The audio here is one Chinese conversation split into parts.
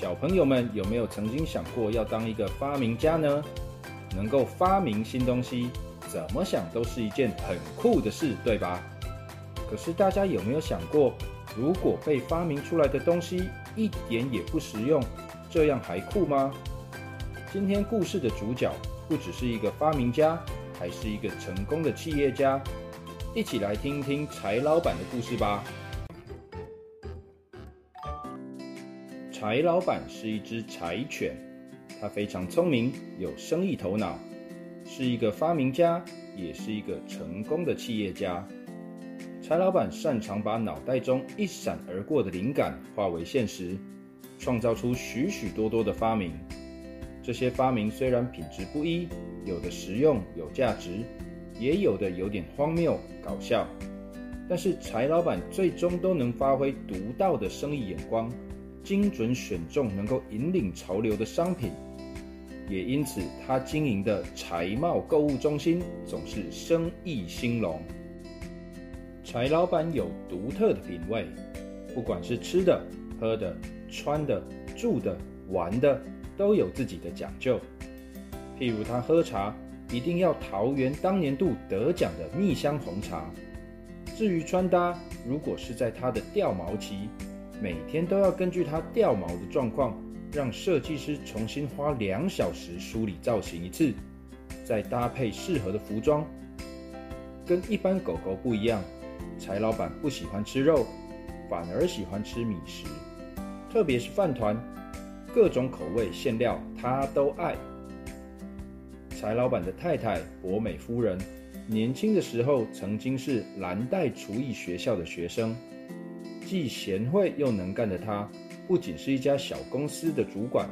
小朋友们有没有曾经想过要当一个发明家呢？能够发明新东西，怎么想都是一件很酷的事，对吧？可是大家有没有想过，如果被发明出来的东西一点也不实用，这样还酷吗？今天故事的主角不只是一个发明家，还是一个成功的企业家。一起来听听柴老板的故事吧。柴老板是一只柴犬，它非常聪明，有生意头脑，是一个发明家，也是一个成功的企业家。柴老板擅长把脑袋中一闪而过的灵感化为现实，创造出许许多多的发明。这些发明虽然品质不一，有的实用有价值，也有的有点荒谬搞笑，但是柴老板最终都能发挥独到的生意眼光。精准选中能够引领潮流的商品，也因此他经营的财贸购物中心总是生意兴隆。柴老板有独特的品味，不管是吃的、喝的、穿的、住的、玩的，都有自己的讲究。譬如他喝茶，一定要桃园当年度得奖的蜜香红茶。至于穿搭，如果是在他的掉毛期。每天都要根据它掉毛的状况，让设计师重新花两小时梳理造型一次，再搭配适合的服装。跟一般狗狗不一样，柴老板不喜欢吃肉，反而喜欢吃米食，特别是饭团，各种口味馅料他都爱。柴老板的太太博美夫人，年轻的时候曾经是蓝带厨艺学校的学生。既贤惠又能干的他，不仅是一家小公司的主管，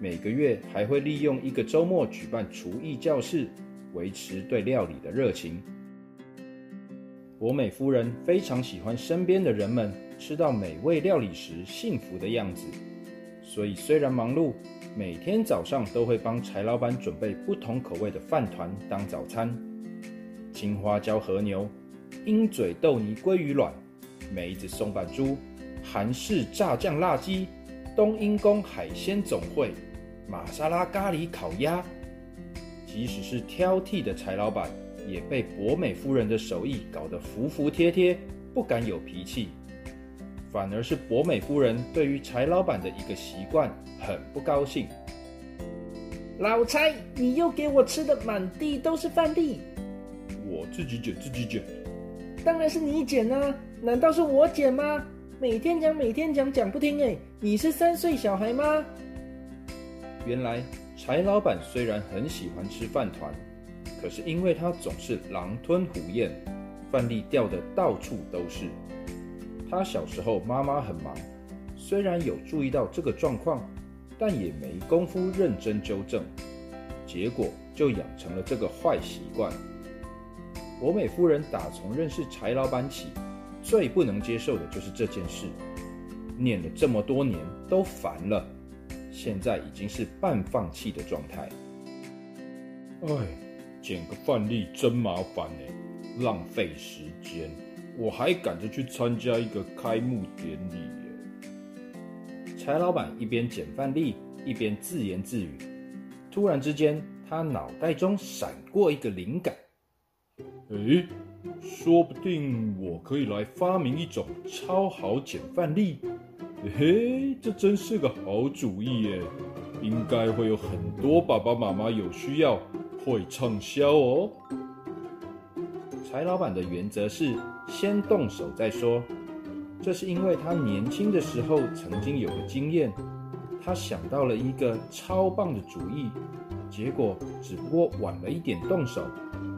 每个月还会利用一个周末举办厨艺教室，维持对料理的热情。博美夫人非常喜欢身边的人们吃到美味料理时幸福的样子，所以虽然忙碌，每天早上都会帮柴老板准备不同口味的饭团当早餐：青花椒和牛、鹰嘴豆泥鲑鱼卵。梅子松板猪、韩式炸酱辣鸡、冬阴功海鲜总会、玛莎拉咖喱烤鸭，即使是挑剔的柴老板，也被博美夫人的手艺搞得服服帖帖，不敢有脾气。反而是博美夫人对于柴老板的一个习惯很不高兴。老柴，你又给我吃的满地都是饭粒。我自己捡，自己捡。当然是你捡啊！难道是我捡吗？每天讲，每天讲，讲不听哎！你是三岁小孩吗？原来柴老板虽然很喜欢吃饭团，可是因为他总是狼吞虎咽，饭粒掉的到处都是。他小时候妈妈很忙，虽然有注意到这个状况，但也没功夫认真纠正，结果就养成了这个坏习惯。博美夫人打从认识柴老板起，最不能接受的就是这件事。念了这么多年都烦了，现在已经是半放弃的状态。哎，捡个范例真麻烦呢，浪费时间，我还赶着去参加一个开幕典礼耶。柴老板一边捡范例，一边自言自语。突然之间，他脑袋中闪过一个灵感。哎，说不定我可以来发明一种超好捡饭粒。嘿，这真是个好主意耶！应该会有很多爸爸妈妈有需要，会畅销哦。柴老板的原则是先动手再说，这是因为他年轻的时候曾经有个经验，他想到了一个超棒的主意，结果只不过晚了一点动手。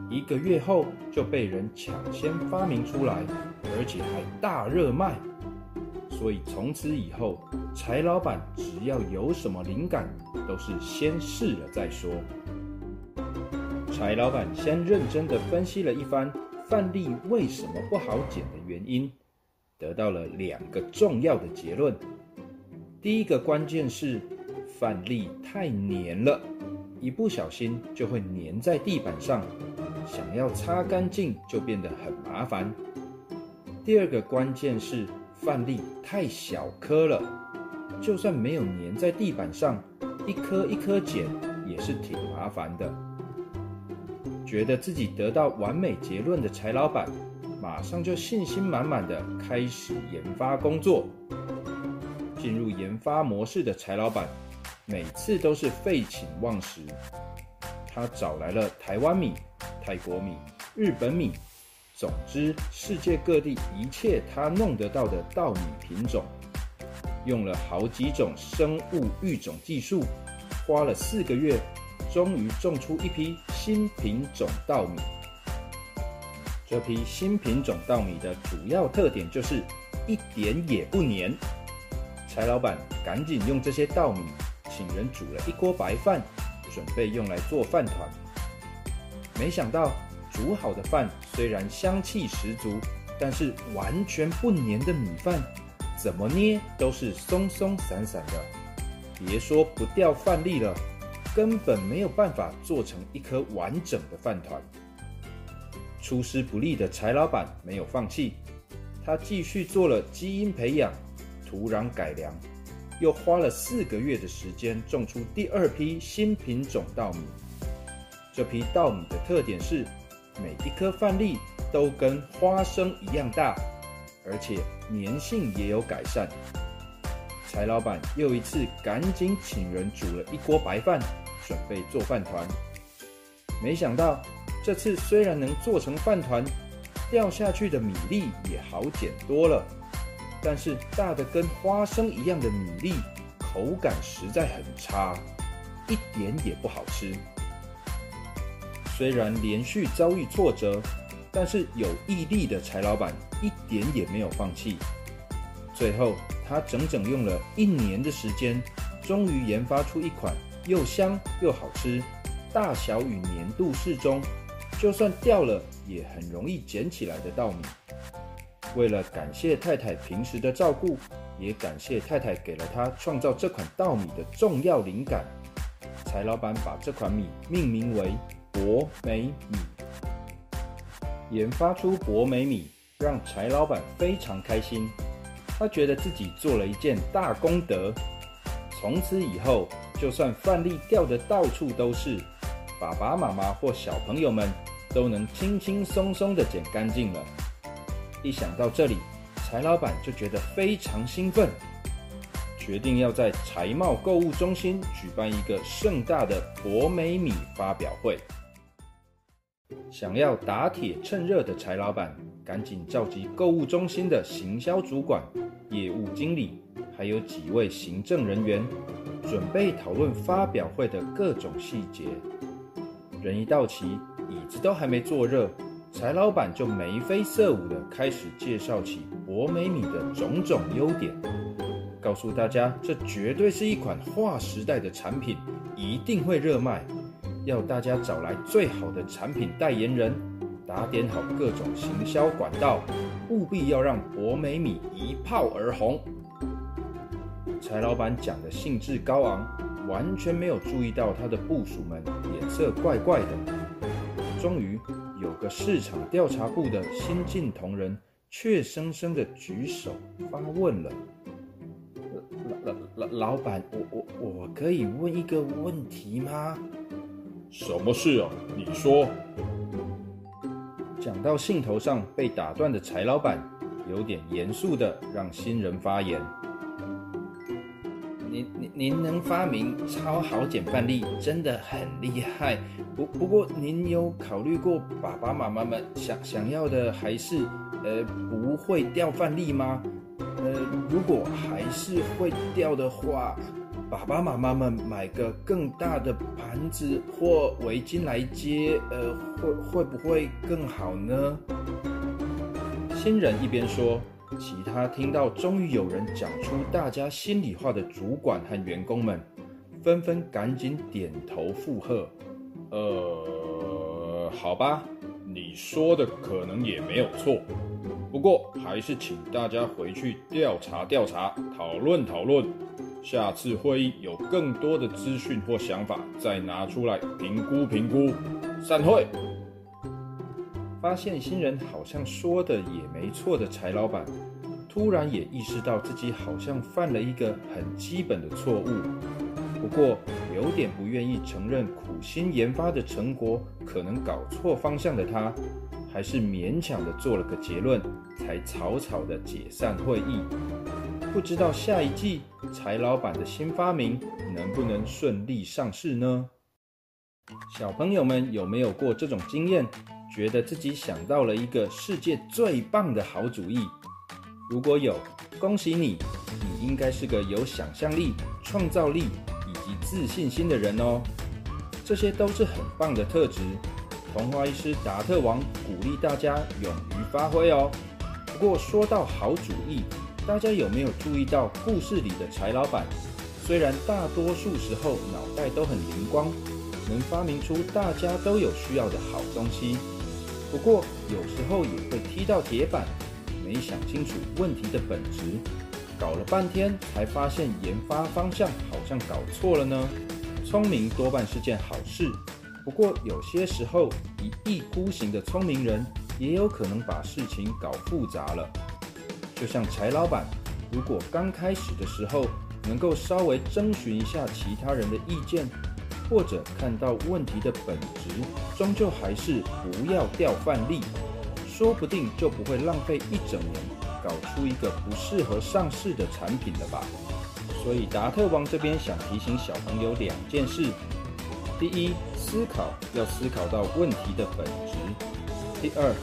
一个月后就被人抢先发明出来，而且还大热卖。所以从此以后，柴老板只要有什么灵感，都是先试了再说。柴老板先认真的分析了一番饭粒为什么不好剪的原因，得到了两个重要的结论。第一个关键是饭粒太黏了，一不小心就会粘在地板上，想要擦干净就变得很麻烦。第二个关键是饭粒太小颗了，就算没有粘在地板上，一颗一颗剪也是挺麻烦的。觉得自己得到完美结论的柴老板，马上就信心满满的开始研发工作。进入研发模式的柴老板，每次都是废寝忘食。他找来了台湾米、泰国米、日本米，总之世界各地一切他弄得到的稻米品种，用了好几种生物育种技术，花了四个月。终于种出一批新品种稻米。这批新品种稻米的主要特点就是一点也不黏。柴老板赶紧用这些稻米请人煮了一锅白饭，准备用来做饭团。没想到煮好的饭虽然香气十足，但是完全不粘的米饭，怎么捏都是松松散散的。别说不掉饭粒了。根本没有办法做成一颗完整的饭团。出师不利的柴老板没有放弃，他继续做了基因培养、土壤改良，又花了四个月的时间种出第二批新品种稻米。这批稻米的特点是，每一颗饭粒都跟花生一样大，而且粘性也有改善。柴老板又一次赶紧请人煮了一锅白饭，准备做饭团。没想到这次虽然能做成饭团，掉下去的米粒也好捡多了，但是大的跟花生一样的米粒口感实在很差，一点也不好吃。虽然连续遭遇挫折，但是有毅力的柴老板一点也没有放弃。最后。他整整用了一年的时间，终于研发出一款又香又好吃、大小与粘度适中，就算掉了也很容易捡起来的稻米。为了感谢太太平时的照顾，也感谢太太给了他创造这款稻米的重要灵感，柴老板把这款米命名为博美米。研发出博美米，让柴老板非常开心。他觉得自己做了一件大功德，从此以后，就算饭粒掉的到处都是，爸爸妈妈或小朋友们都能轻轻松松的捡干净了。一想到这里，柴老板就觉得非常兴奋，决定要在财贸购物中心举办一个盛大的博美米发表会。想要打铁趁热的柴老板，赶紧召集购物中心的行销主管。业务经理还有几位行政人员，准备讨论发表会的各种细节。人一到齐，椅子都还没坐热，柴老板就眉飞色舞地开始介绍起博美米的种种优点，告诉大家这绝对是一款划时代的产品，一定会热卖，要大家找来最好的产品代言人。打点好各种行销管道，务必要让博美米一炮而红。柴老板讲的兴致高昂，完全没有注意到他的部属们脸色怪怪的。终于，有个市场调查部的新晋同仁怯生生的举手发问了：“老老老老板，我我我可以问一个问题吗？”“什么事啊？你说。”讲到兴头上被打断的柴老板，有点严肃的让新人发言：“您您您能发明超好剪饭粒，真的很厉害。不不过，您有考虑过爸爸妈妈们想想要的还是呃不会掉饭粒吗？呃，如果还是会掉的话。”爸爸妈妈们买个更大的盘子或围巾来接，呃，会会不会更好呢？新人一边说，其他听到终于有人讲出大家心里话的主管和员工们，纷纷赶紧点头附和。呃，好吧，你说的可能也没有错，不过还是请大家回去调查调查，讨论讨论。下次会议有更多的资讯或想法，再拿出来评估评估。散会。发现新人好像说的也没错的柴老板，突然也意识到自己好像犯了一个很基本的错误。不过有点不愿意承认苦心研发的成果可能搞错方向的他，还是勉强的做了个结论，才草草的解散会议。不知道下一季柴老板的新发明能不能顺利上市呢？小朋友们有没有过这种经验？觉得自己想到了一个世界最棒的好主意，如果有，恭喜你，你应该是个有想象力、创造力以及自信心的人哦。这些都是很棒的特质。童话医师达特王鼓励大家勇于发挥哦。不过说到好主意，大家有没有注意到故事里的柴老板？虽然大多数时候脑袋都很灵光，能发明出大家都有需要的好东西。不过有时候也会踢到铁板，没想清楚问题的本质，搞了半天才发现研发方向好像搞错了呢。聪明多半是件好事，不过有些时候一意孤行的聪明人也有可能把事情搞复杂了。就像柴老板，如果刚开始的时候能够稍微征询一下其他人的意见。或者看到问题的本质，终究还是不要掉饭粒，说不定就不会浪费一整年搞出一个不适合上市的产品了吧。所以达特王这边想提醒小朋友两件事：第一，思考要思考到问题的本质；第二，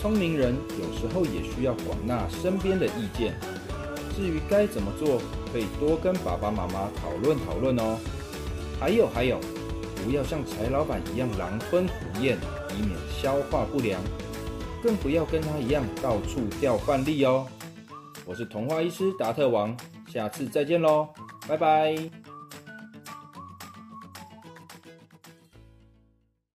聪明人有时候也需要广纳身边的意见。至于该怎么做，可以多跟爸爸妈妈讨论讨论哦。还有还有，不要像柴老板一样狼吞虎咽，以免消化不良；更不要跟他一样到处掉饭粒哦。我是童话医师达特王，下次再见喽，拜拜。